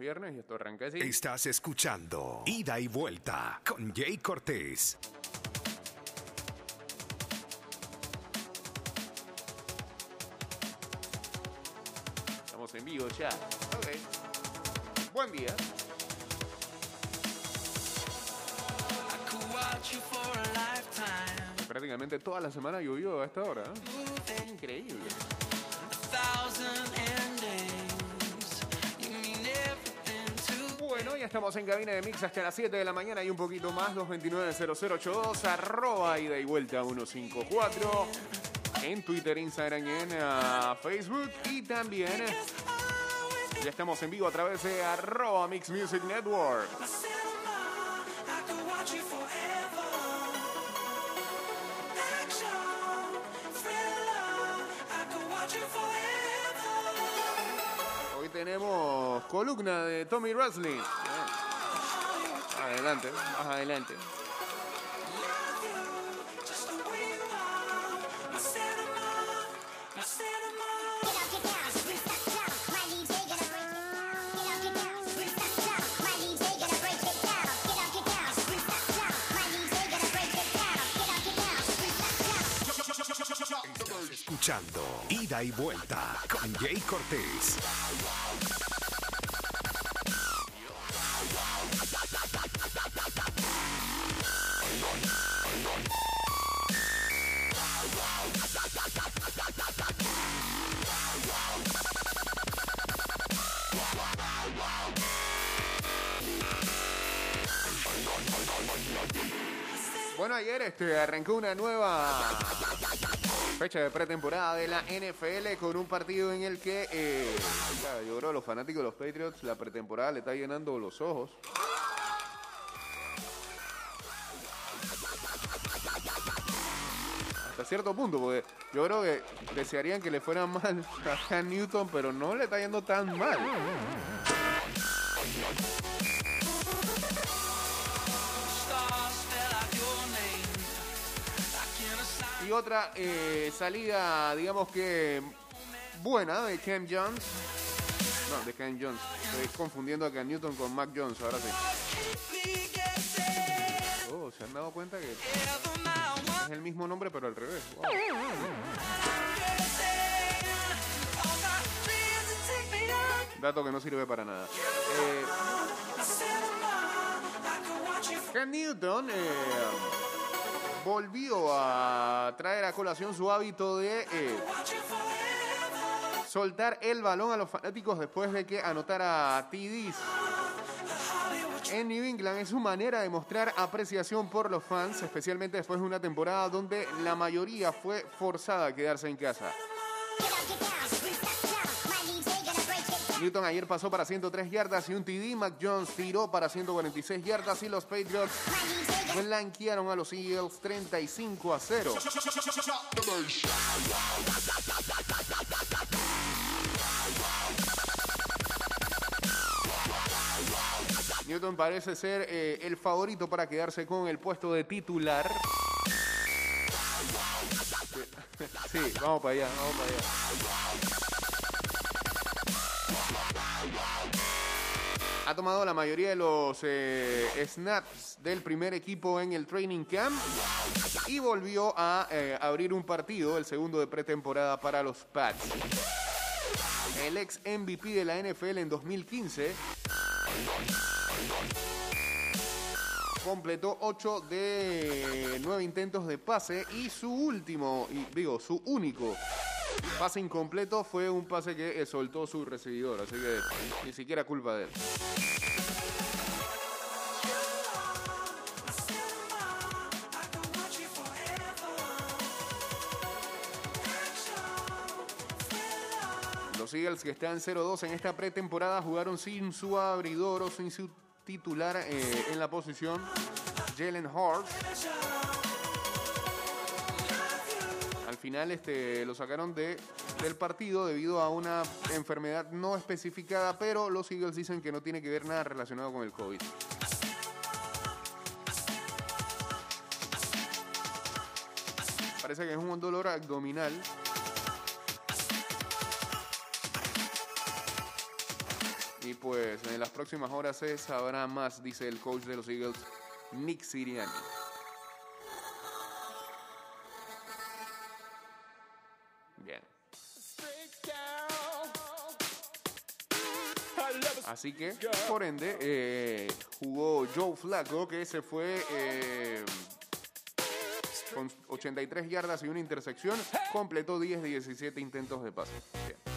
viernes y esto arranca así. Estás escuchando Ida y Vuelta con Jay Cortés. Estamos en vivo ya. Ok. Buen día. Prácticamente toda la semana llovió a esta hora. ¿eh? Increíble. Bueno, ya estamos en cabina de Mix hasta las 7 de la mañana y un poquito más, 229-0082, arroba ida y vuelta 154, en Twitter, Instagram y en ah, Facebook y también ya estamos en vivo a través de arroba Mix Music Network. Tenemos columna de Tommy Wrestling. Adelante, más adelante. Escuchando Ida y Vuelta con Jay Cortés. Bueno, ayer este, arrancó una nueva fecha de pretemporada de la NFL con un partido en el que, eh, yo creo que los fanáticos de los Patriots, la pretemporada le está llenando los ojos. Hasta cierto punto, porque yo creo que desearían que le fuera mal a Newton, pero no le está yendo tan mal. Y otra eh, salida, digamos que buena de Cam Jones. No, de Cam Jones. Estoy confundiendo a Cam Newton con Mac Jones, ahora sí. Oh, ¿se han dado cuenta que es el mismo nombre pero al revés? Dato que no sirve para nada. Eh, Cam Newton eh, volvió a traer a colación su hábito de eh, soltar el balón a los fanáticos después de que anotara TDs. En New England es su manera de mostrar apreciación por los fans, especialmente después de una temporada donde la mayoría fue forzada a quedarse en casa. Newton ayer pasó para 103 yardas y un TD. Mac Jones tiró para 146 yardas y los Patriots blanquearon a los Eagles 35 a 0. Newton parece ser eh, el favorito para quedarse con el puesto de titular. Sí, vamos para allá, vamos para allá. Ha tomado la mayoría de los eh, snaps del primer equipo en el training camp y volvió a eh, abrir un partido, el segundo de pretemporada para los Pats. El ex MVP de la NFL en 2015 completó 8 de 9 intentos de pase y su último, digo, su único pase incompleto fue un pase que eh, soltó su recibidor, así que ni siquiera culpa de él. Los Eagles que están 0-2 en esta pretemporada jugaron sin su abridor o sin su titular eh, en la posición, Jalen Hart. Al final este, lo sacaron de, del partido debido a una enfermedad no especificada, pero los Eagles dicen que no tiene que ver nada relacionado con el COVID. Parece que es un dolor abdominal. Y pues en las próximas horas se sabrá más, dice el coach de los Eagles, Nick Sirianni. Así que, por ende, eh, jugó Joe Flacco, que se fue eh, con 83 yardas y una intersección, completó 10 de 17 intentos de pase. Bien.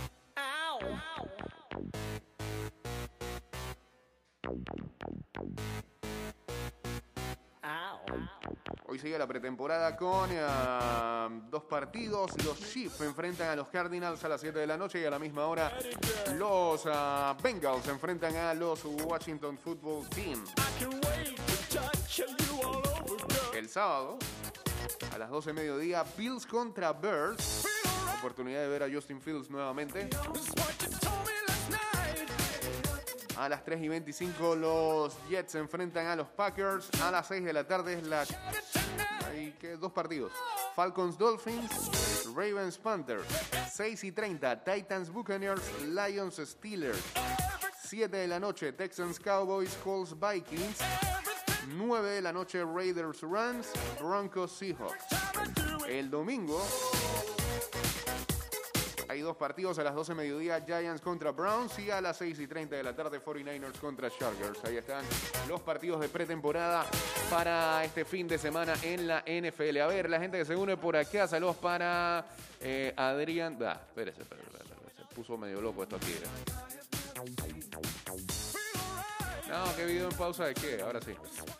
Hoy sigue la pretemporada con eh, dos partidos. Los Chiefs enfrentan a los Cardinals a las 7 de la noche y a la misma hora los ah, Bengals enfrentan a los Washington Football Team. El sábado, a las 12 de mediodía, Bills contra Bears. Oportunidad de ver a Justin Fields nuevamente. A las 3 y 25 los Jets enfrentan a los Packers. A las 6 de la tarde es la... Dos partidos. Falcons Dolphins, Ravens Panthers. 6 y 30 Titans Buccaneers, Lions Steelers. 7 de la noche Texans Cowboys, Colts Vikings. 9 de la noche Raiders Rams, Broncos Seahawks. El domingo hay dos partidos a las 12 de mediodía, Giants contra Browns y a las 6 y 30 de la tarde, 49ers contra Chargers. Ahí están los partidos de pretemporada para este fin de semana en la NFL. A ver, la gente que se une por acá, saludos para eh, Adrián. Ah, espérese, espérese, espérese, se puso medio loco esto aquí. ¿eh? No, qué video en pausa de qué, ahora sí.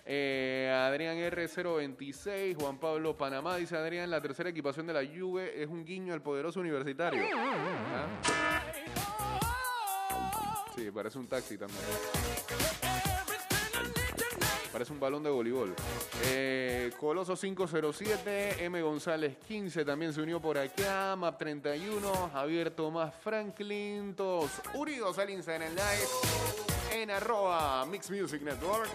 Eh, Adrián R026, Juan Pablo Panamá, dice Adrián, la tercera equipación de la Juve es un guiño al poderoso universitario. ¿Ah? Sí, parece un taxi también. Parece un balón de voleibol. Eh, Coloso 507, M González 15 también se unió por acá. Map 31, Javier Tomás Franklin, todos unidos al Instagram Live en arroba Mix Music Network.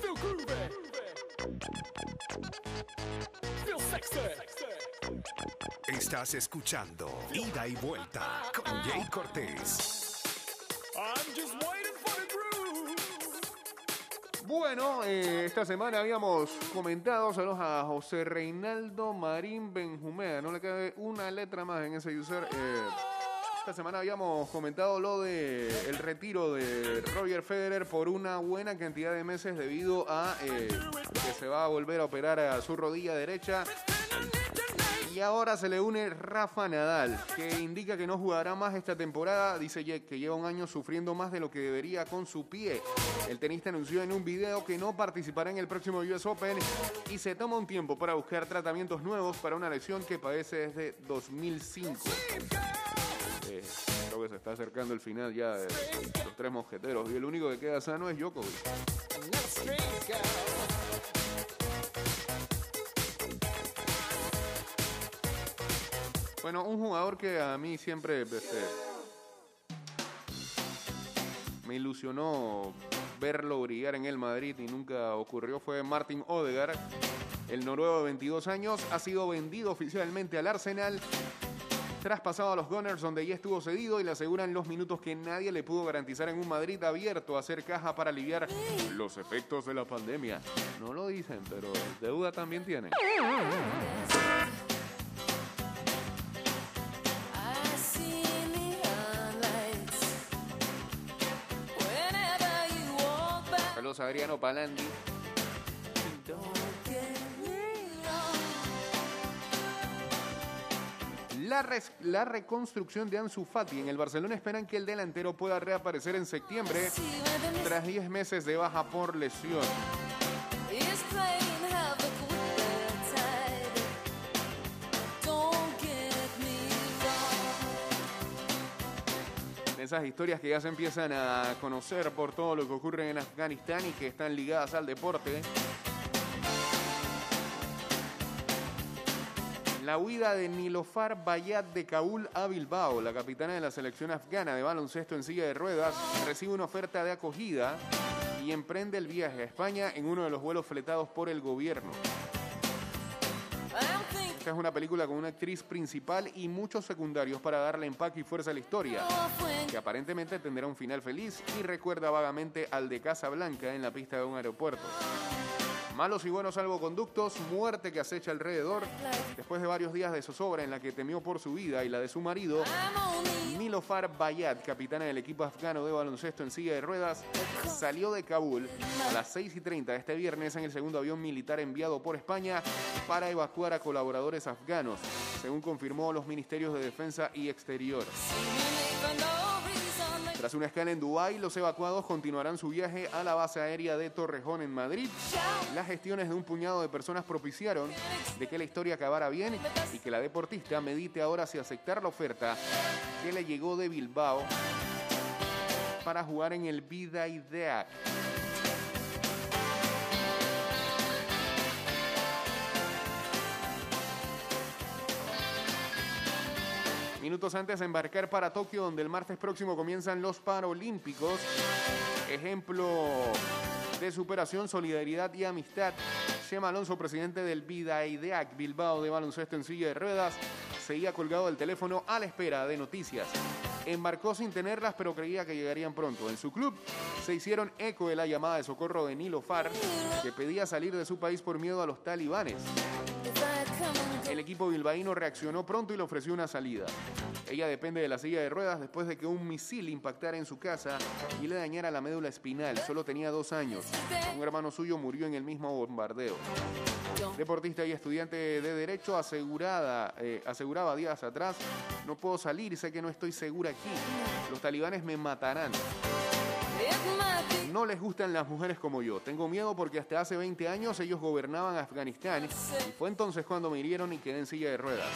Feel groovy. Feel sexy. Estás escuchando Ida y Vuelta con Jay Cortés. I'm just waiting for the groove. Bueno, eh, esta semana habíamos comentado, saludos a José Reinaldo Marín Benjumea, no le cabe una letra más en ese user. eh, esta semana habíamos comentado lo de el retiro de Roger Federer por una buena cantidad de meses debido a eh, que se va a volver a operar a su rodilla derecha. Y ahora se le une Rafa Nadal, que indica que no jugará más esta temporada. Dice que lleva un año sufriendo más de lo que debería con su pie. El tenista anunció en un video que no participará en el próximo US Open y se toma un tiempo para buscar tratamientos nuevos para una lesión que padece desde 2005. Eh, creo que se está acercando el final ya de los tres mosqueteros y el único que queda sano es Djokovic. Bueno, un jugador que a mí siempre este, me ilusionó verlo brillar en el Madrid y nunca ocurrió fue Martin Odegaard. El noruego de 22 años ha sido vendido oficialmente al Arsenal. Traspasado a los Gunners donde ya estuvo cedido y le aseguran los minutos que nadie le pudo garantizar en un Madrid abierto a hacer caja para aliviar los efectos de la pandemia. No lo dicen, pero deuda también by. Saludos Adriano Palandi. La, res- la reconstrucción de Ansu Fati en el Barcelona esperan que el delantero pueda reaparecer en septiembre tras 10 meses de baja por lesión. Esas historias que ya se empiezan a conocer por todo lo que ocurre en Afganistán y que están ligadas al deporte. La huida de Nilofar Bayat de Kabul a Bilbao, la capitana de la selección afgana de baloncesto en silla de ruedas, recibe una oferta de acogida y emprende el viaje a España en uno de los vuelos fletados por el gobierno. Esta es una película con una actriz principal y muchos secundarios para darle empaque y fuerza a la historia, que aparentemente tendrá un final feliz y recuerda vagamente al de Casablanca en la pista de un aeropuerto. Malos y buenos salvoconductos, muerte que acecha alrededor. Después de varios días de zozobra en la que temió por su vida y la de su marido, Nilofar Bayat, capitana del equipo afgano de baloncesto en silla de ruedas, salió de Kabul a las 6 y 30 de este viernes en el segundo avión militar enviado por España para evacuar a colaboradores afganos, según confirmó los ministerios de Defensa y Exterior. Tras una escala en Dubái, los evacuados continuarán su viaje a la base aérea de Torrejón en Madrid. Las gestiones de un puñado de personas propiciaron de que la historia acabara bien y que la deportista medite ahora si aceptar la oferta que le llegó de Bilbao para jugar en el Vida Idea. Minutos antes de embarcar para Tokio, donde el martes próximo comienzan los Paralímpicos. Ejemplo de superación, solidaridad y amistad. Shema Alonso, presidente del Vidaideac Bilbao de baloncesto en silla de ruedas, seguía colgado del teléfono a la espera de noticias. Embarcó sin tenerlas, pero creía que llegarían pronto. En su club se hicieron eco de la llamada de socorro de Nilo Far, que pedía salir de su país por miedo a los talibanes. El equipo bilbaíno reaccionó pronto y le ofreció una salida. Ella depende de la silla de ruedas después de que un misil impactara en su casa y le dañara la médula espinal. Solo tenía dos años. Un hermano suyo murió en el mismo bombardeo. Deportista y estudiante de Derecho asegurada, eh, aseguraba días atrás, no puedo salir, sé que no estoy segura aquí. Los talibanes me matarán. No les gustan las mujeres como yo. Tengo miedo porque hasta hace 20 años ellos gobernaban Afganistán y fue entonces cuando me hirieron y quedé en silla de ruedas.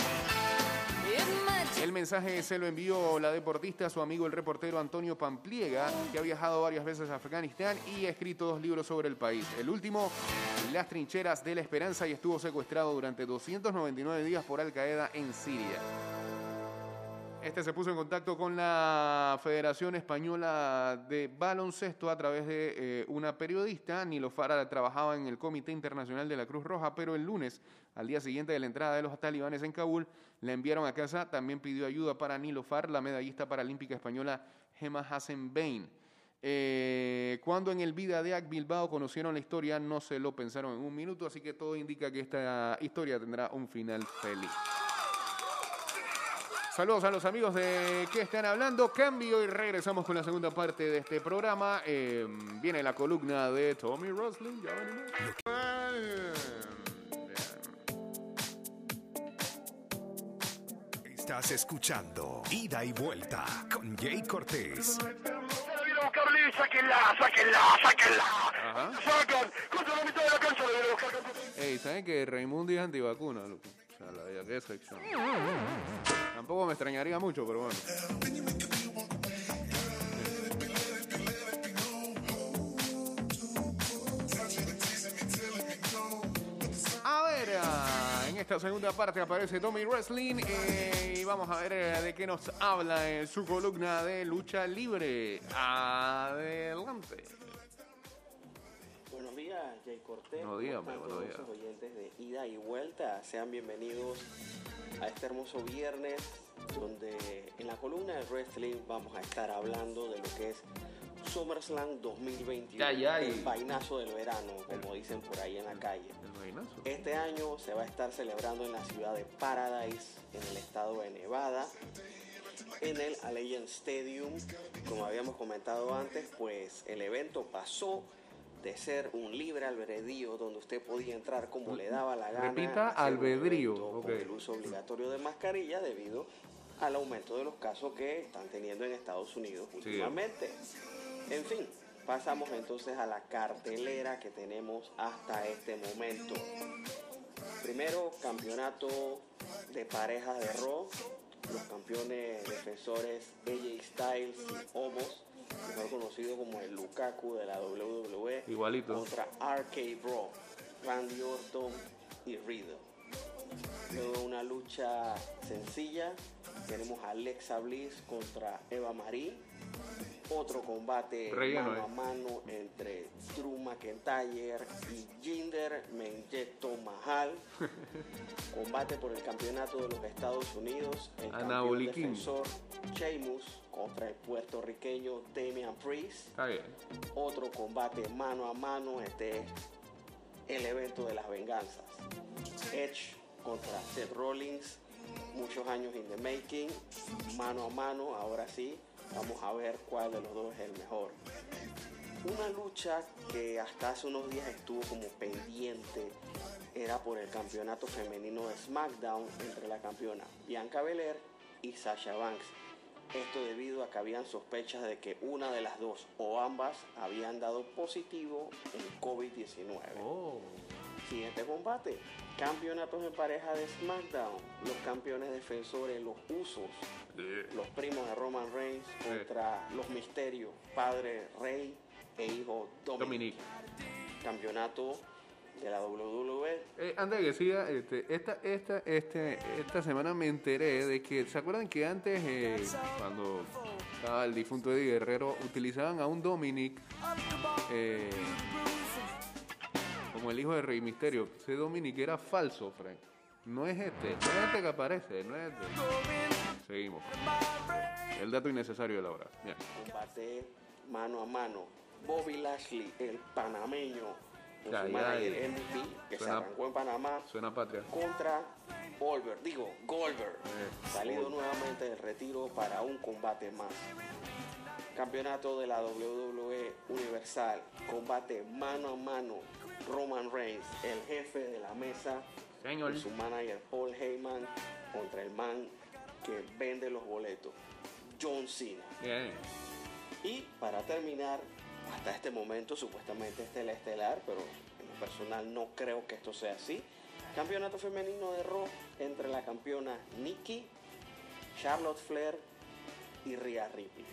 El mensaje se lo envió la deportista a su amigo el reportero Antonio Pampliega, que ha viajado varias veces a Afganistán y ha escrito dos libros sobre el país. El último, Las trincheras de la esperanza, y estuvo secuestrado durante 299 días por Al Qaeda en Siria. Este se puso en contacto con la Federación Española de Baloncesto a través de eh, una periodista. Nilo Farah trabajaba en el Comité Internacional de la Cruz Roja, pero el lunes, al día siguiente de la entrada de los talibanes en Kabul, la enviaron a casa. También pidió ayuda para Nilo Far, la medallista paralímpica española Gemma Hassen Bain. Eh, cuando en el Vida de Ac Bilbao conocieron la historia, no se lo pensaron en un minuto, así que todo indica que esta historia tendrá un final feliz. Saludos a los amigos de que están hablando. Cambio y regresamos con la segunda parte de este programa. Eh, viene la columna de Tommy Roslin. Ya. Estás escuchando Ida y Vuelta con Jay Cortés. Sáquenla, sáquenla, sáquenla. Ajá. Sacan, contra la mitad de la cancha la viene a buscar. Ey, ¿saben que Raimundo es antivacuna? loco? O sea, la de qué sección. Tampoco me extrañaría mucho, pero bueno. A ver, ah, en esta segunda parte aparece Tommy Wrestling eh, y vamos a ver eh, de qué nos habla en su columna de lucha libre. Adelante. Días, Jay Cortés. Buenos días, ¿Cómo están buenos días. los oyentes de ida y vuelta. Sean bienvenidos a este hermoso viernes donde en la columna de wrestling vamos a estar hablando de lo que es SummerSlam 2021. Ay, ay. El vainazo del verano, como dicen por ahí en la calle. El. Este año se va a estar celebrando en la ciudad de Paradise, en el estado de Nevada, en el Allegiant Stadium. Como habíamos comentado antes, pues el evento pasó de ser un libre albedrío donde usted podía entrar como le daba la gana. Repita, albedrío. Con el uso obligatorio de mascarilla debido al aumento de los casos que están teniendo en Estados Unidos últimamente. En fin, pasamos entonces a la cartelera que tenemos hasta este momento. Primero, campeonato de parejas de Raw. Los campeones defensores AJ Styles y Omos, mejor conocido como el Lukaku de la WWE. Igualito. Contra RK Bro, Randy Orton y Riddle. Luego una lucha sencilla, tenemos a Alexa Bliss contra Eva Marie. Otro combate Relleno, mano eh. a mano entre Drew McIntyre y Jinder Menjeto Mahal. combate por el campeonato de los Estados Unidos. El Anaboliquín. defensor Sheamus contra el puertorriqueño Damian Priest Está bien. otro combate mano a mano. Este es el evento de las venganzas. Edge contra Seth Rollins. Muchos años in the making. Mano a mano. Ahora sí. Vamos a ver cuál de los dos es el mejor. Una lucha que hasta hace unos días estuvo como pendiente era por el campeonato femenino de SmackDown entre la campeona Bianca Belair y Sasha Banks. Esto debido a que habían sospechas de que una de las dos o ambas habían dado positivo en COVID-19. Oh. Siguiente combate. Campeonatos en pareja de SmackDown. Los campeones defensores, los usos. Los primos de Roman Reigns contra los misterios. Padre Rey e hijo Dominic. Dominic. Campeonato de la WWE. Eh, antes de que siga, este, esta, esta, este, esta semana me enteré de que, ¿se acuerdan que antes, eh, cuando estaba el difunto Eddie Guerrero, utilizaban a un Dominic eh, como el hijo de Rey Misterio? Ese Dominic era falso, Frank. No es este, no es este que aparece, no es este. Seguimos. El dato innecesario de la hora. Bien. Combate mano a mano. Bobby Lashley, el panameño, con Ya, su ya, manager ya. MVP, que se arrancó en Panamá, Suena patria. contra Goldberg, digo, Goldberg, Eh, salido nuevamente del retiro para un combate más. Campeonato de la WWE Universal, combate mano a mano, Roman Reigns, el jefe de la mesa, Señor. con su manager Paul Heyman, contra el man que vende los boletos, John Cena. Bien. Y para terminar, hasta este momento supuestamente este es el estelar, pero en lo personal no creo que esto sea así. Campeonato femenino de Raw entre la campeona Nikki, Charlotte Flair y Rhea Ripley.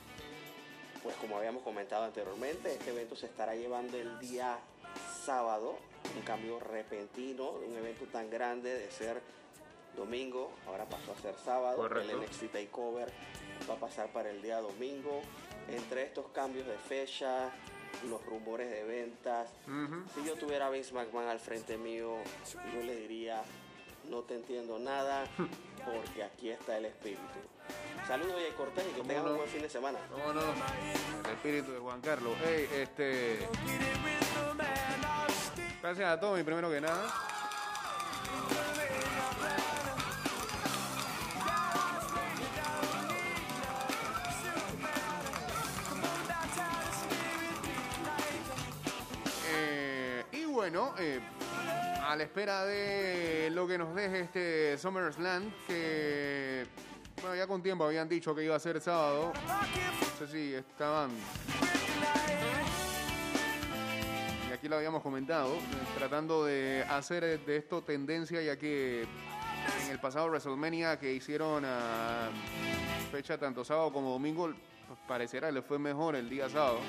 Pues como habíamos comentado anteriormente, este evento se estará llevando el día sábado, un cambio repentino, un evento tan grande de ser domingo, ahora pasó a ser sábado, Correcto. el NXT Takeover va a pasar para el día domingo. Entre estos cambios de fecha, los rumores de ventas, si yo tuviera a Vince McMahon al frente mío, yo le diría, no te entiendo nada, porque aquí está el espíritu. Saludos, Jay Cortés, y que ¿Cómo tengan no? un buen fin de semana. ¿Cómo no? El espíritu de Juan Carlos. Hey, este. Gracias a Tommy, primero que nada. Bueno, eh, a la espera de lo que nos deje este SummerSlam, que bueno, ya con tiempo habían dicho que iba a ser sábado. No sé si estaban. Y aquí lo habíamos comentado, eh, tratando de hacer de esto tendencia, ya que en el pasado WrestleMania que hicieron a fecha tanto sábado como domingo, pareciera que le fue mejor el día sábado.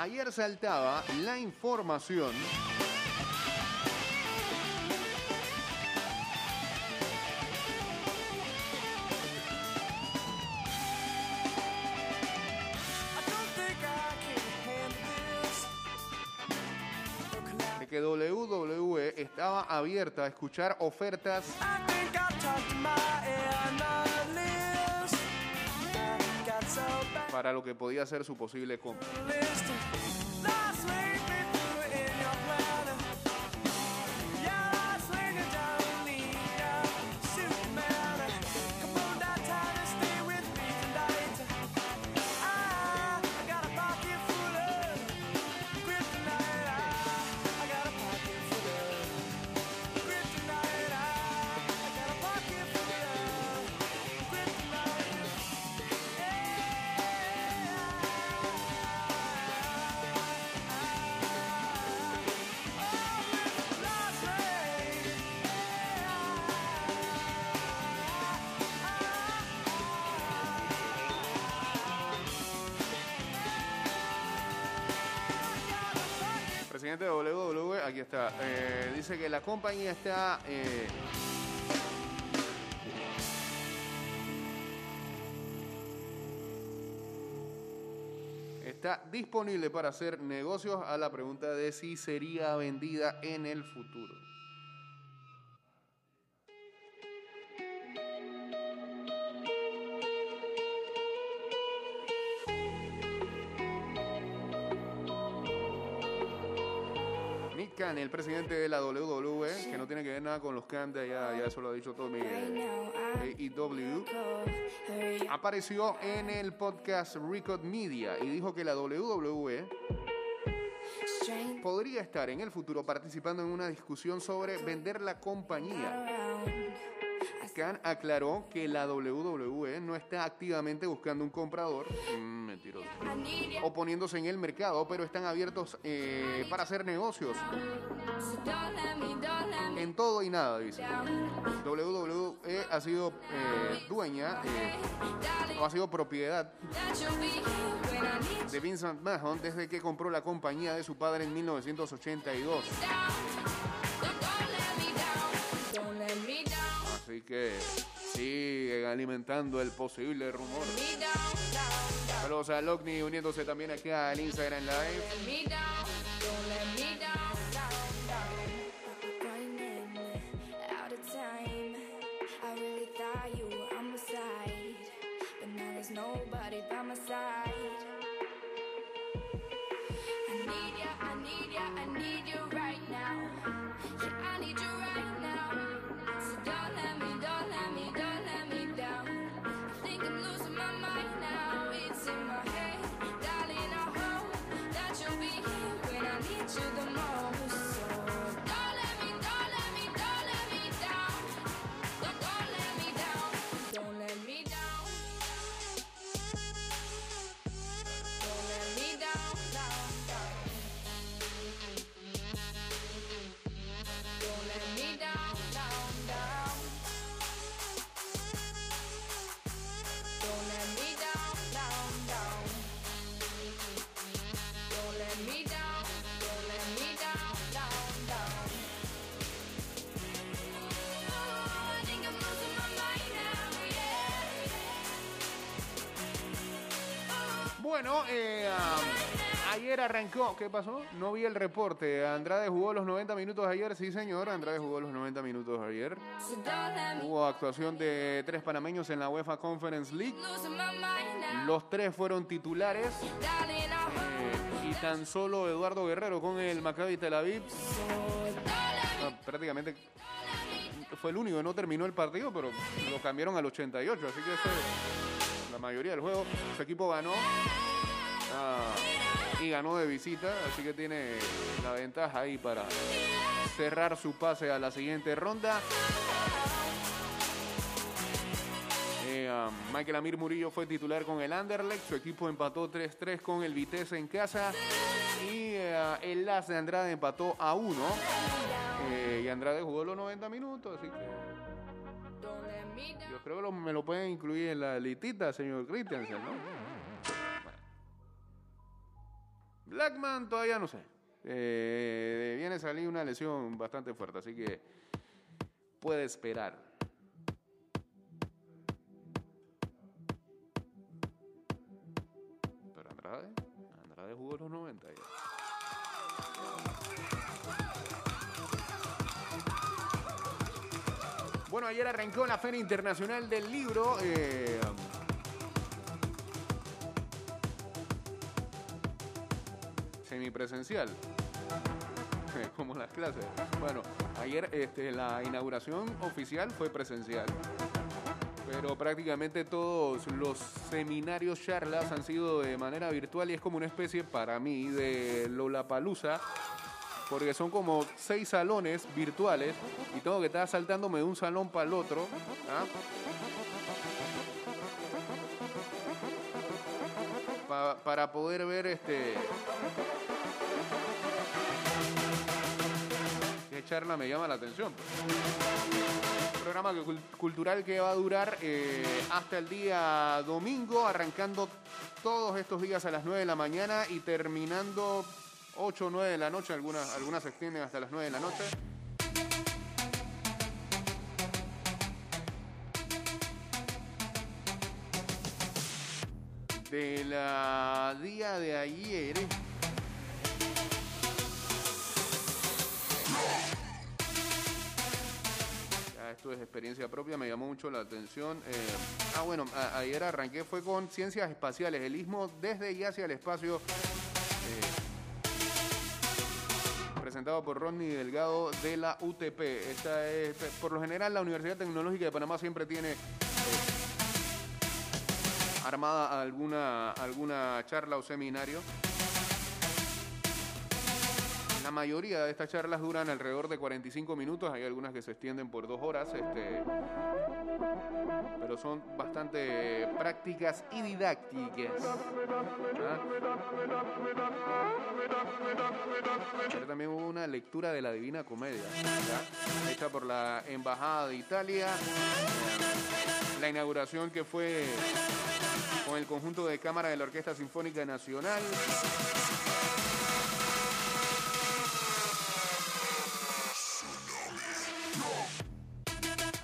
Ayer saltaba la información de que WWE estaba abierta a escuchar ofertas para lo que podía ser su posible compra. De WWE, aquí está, eh, dice que la compañía está... eh, Está disponible para hacer negocios a la pregunta de si sería vendida en el futuro. Presidente de la WWE, que no tiene que ver nada con los Khan de allá, ya eso lo ha dicho todo mi AEW, apareció en el podcast Record Media y dijo que la WWE podría estar en el futuro participando en una discusión sobre vender la compañía. Khan aclaró que la WWE no está activamente buscando un comprador, mentiroso, o poniéndose en el mercado, pero están abiertos eh, para hacer negocios en todo y nada, dice. WWE ha sido eh, dueña eh, o ha sido propiedad de Vincent Mahon desde que compró la compañía de su padre en 1982. Así que siguen alimentando el posible rumor. Saludos a Lockney uniéndose también aquí al Instagram Live. I need ya, I need ya, I need you Bueno, eh, ayer arrancó. ¿Qué pasó? No vi el reporte. Andrade jugó los 90 minutos ayer. Sí, señor. Andrade jugó los 90 minutos ayer. Hubo actuación de tres panameños en la UEFA Conference League. Los tres fueron titulares. Eh, y tan solo Eduardo Guerrero con el Maccabi Tel Aviv. ah, prácticamente fue el único no terminó el partido, pero lo cambiaron al 88. Así que mayoría del juego. Su equipo ganó. ah, y ganó de visita, así que tiene la ventaja ahí para cerrar su pase a la siguiente ronda. Eh, ah, Michael Amir Murillo fue titular con el Anderlecht, su equipo empató 3-3 con el Vitesse en casa y eh, el Las de Andrade empató a 1 Eh, y Andrade jugó los 90 minutos, así que yo creo que lo- me lo pueden incluir en la litita, señor Christensen, ¿no? Blackman todavía no sé. Eh, viene a salir una lesión bastante fuerte, así que puede esperar. Pero Andrade, Andrade jugó los 90 ya. Bueno, ayer arrancó la Feria Internacional del Libro. eh, semipresencial. Como las clases. Bueno, ayer este, la inauguración oficial fue presencial. Pero prácticamente todos los seminarios, charlas han sido de manera virtual y es como una especie para mí de Lollapalooza porque son como seis salones virtuales y tengo que estar saltándome de un salón para el otro. ¿ah? Pa- para poder ver este. Qué charla me llama la atención. Un programa cultural que va a durar eh, hasta el día domingo, arrancando todos estos días a las 9 de la mañana y terminando 8 o 9 de la noche, algunas, algunas se extienden hasta las 9 de la noche. De la día de ayer. Esto es experiencia propia, me llamó mucho la atención. Eh, ah, bueno, ayer arranqué, fue con ciencias espaciales, el istmo desde y hacia el espacio. eh, presentado por Rodney Delgado de la UTP. Esta es, por lo general, la Universidad Tecnológica de Panamá siempre tiene eh, armada alguna, alguna charla o seminario. La mayoría de estas charlas duran alrededor de 45 minutos, hay algunas que se extienden por dos horas, este, pero son bastante prácticas y didácticas. ¿Ah? También hubo una lectura de la Divina Comedia, hecha por la Embajada de Italia. La inauguración que fue con el conjunto de cámara de la Orquesta Sinfónica Nacional.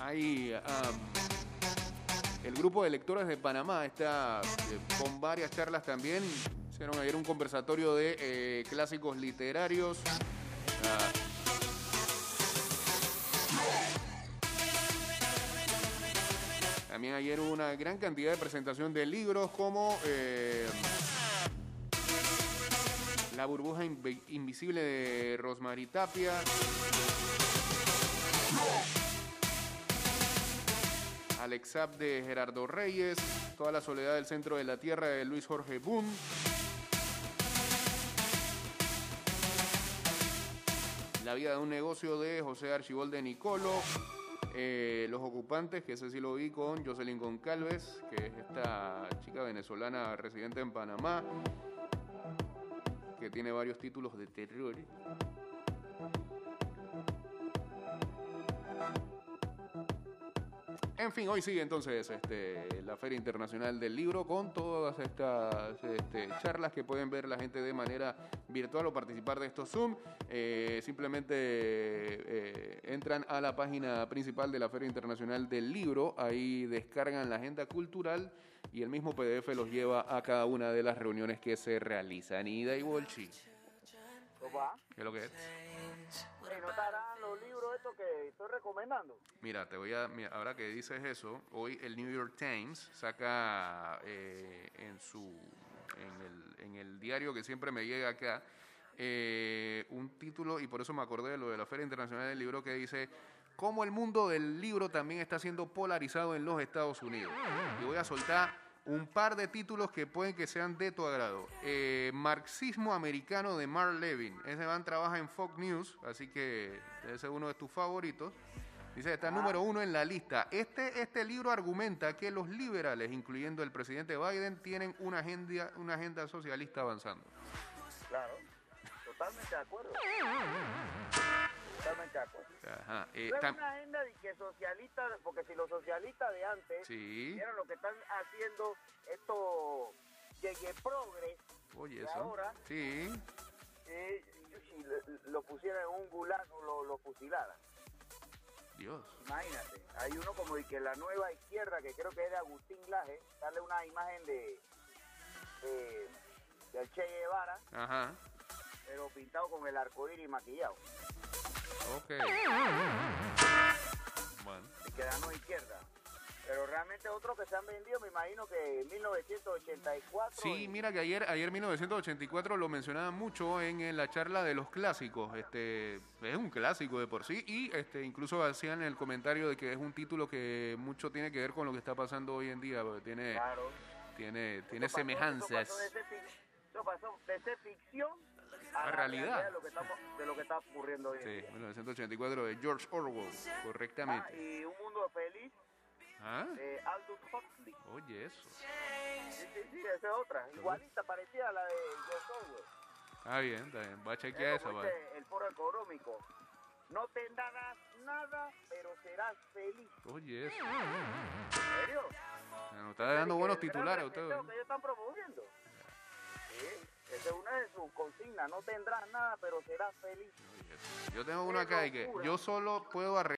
Ahí, am, el grupo de lectores de Panamá está eh, con varias charlas también. Hicieron ayer un conversatorio de eh, clásicos literarios. Ah, También ayer hubo una gran cantidad de presentación de libros como eh, La burbuja invi- invisible de Rosmarie Tapia. Alexab de Gerardo Reyes, Toda la soledad del centro de la tierra de Luis Jorge Boone. La vida de un negocio de José Archibald de Nicolo. Eh, los ocupantes, que ese sí lo vi con Jocelyn Goncalves, que es esta chica venezolana residente en Panamá, que tiene varios títulos de terror. En fin, hoy sigue entonces este, la Feria Internacional del Libro con todas estas este, charlas que pueden ver la gente de manera virtual o participar de estos Zoom. Eh, simplemente eh, entran a la página principal de la Feria Internacional del Libro, ahí descargan la agenda cultural y el mismo PDF los lleva a cada una de las reuniones que se realizan. Ida y Bolchi, ¿qué es lo que es? ¿Y no estarán los libros que estoy recomendando? Mira, te voy a. mira, ahora que dices eso, hoy el New York Times saca eh, en su. En el, en el diario que siempre me llega acá. eh, un título, y por eso me acordé de lo de la Feria Internacional del Libro, que dice. Cómo el mundo del libro también está siendo polarizado en los Estados Unidos. Y voy a soltar un par de títulos que pueden que sean de tu agrado. Eh, Marxismo americano de Mark Levin. Ese man trabaja en Fox News, así que debe ser uno de tus favoritos. Dice, está número uno en la lista. Este, este libro argumenta que los liberales, incluyendo el presidente Biden, tienen una agenda, una agenda socialista avanzando. Claro, totalmente de acuerdo. Totalmente de acuerdo. Ajá. eh, una agenda de que socialista, porque si los socialistas de antes sí. vieron lo que están haciendo estos llegue progres, Oye, de eso. ahora- Sí. eh, si lo, lo pusieran en un gulag o lo, lo fusilaran. Dios. Imagínate, hay uno como de que la nueva izquierda, que creo que es de Agustín Laje, darle una imagen de, de del Che Guevara, Ajá. pero pintado con el arco iris maquillado, Ok. Bueno. y que la nueva izquierda. Pero realmente otros que se han vendido, me imagino que en 1984. Sí, y- mira que ayer, ayer 1984 lo mencionaban mucho en, en la charla de los clásicos. Este es un clásico de por sí y este incluso hacían el comentario de que es un título que mucho tiene que ver con lo que está pasando hoy en día, porque tiene Claro. tiene tiene Eso pasó- semejanzas. Eso pasó, de ser, eso pasó de ser ficción a, la realidad. de lo, que estamos, de lo que está ocurriendo hoy en Sí, día. 1984 de George Orwell, Ah, correctamente. y Un Mundo Feliz ¿Ah? de Aldous Huxley. Oye, eso. Sí, sí, sí, esa es otra. Igualita, parecida a la de George Orwell. Está bien, está bien. Va a chequear Es esa, como va. dice el foro económico. No tendrás nada, pero serás feliz. Oye, eso. ¿En serio? Nos está dando buenos titulares usted. que ellos están promoviendo. Sí. Esa es una de sus consignas. No tendrás nada, pero serás feliz. Yo tengo una acá que yo solo puedo arreglar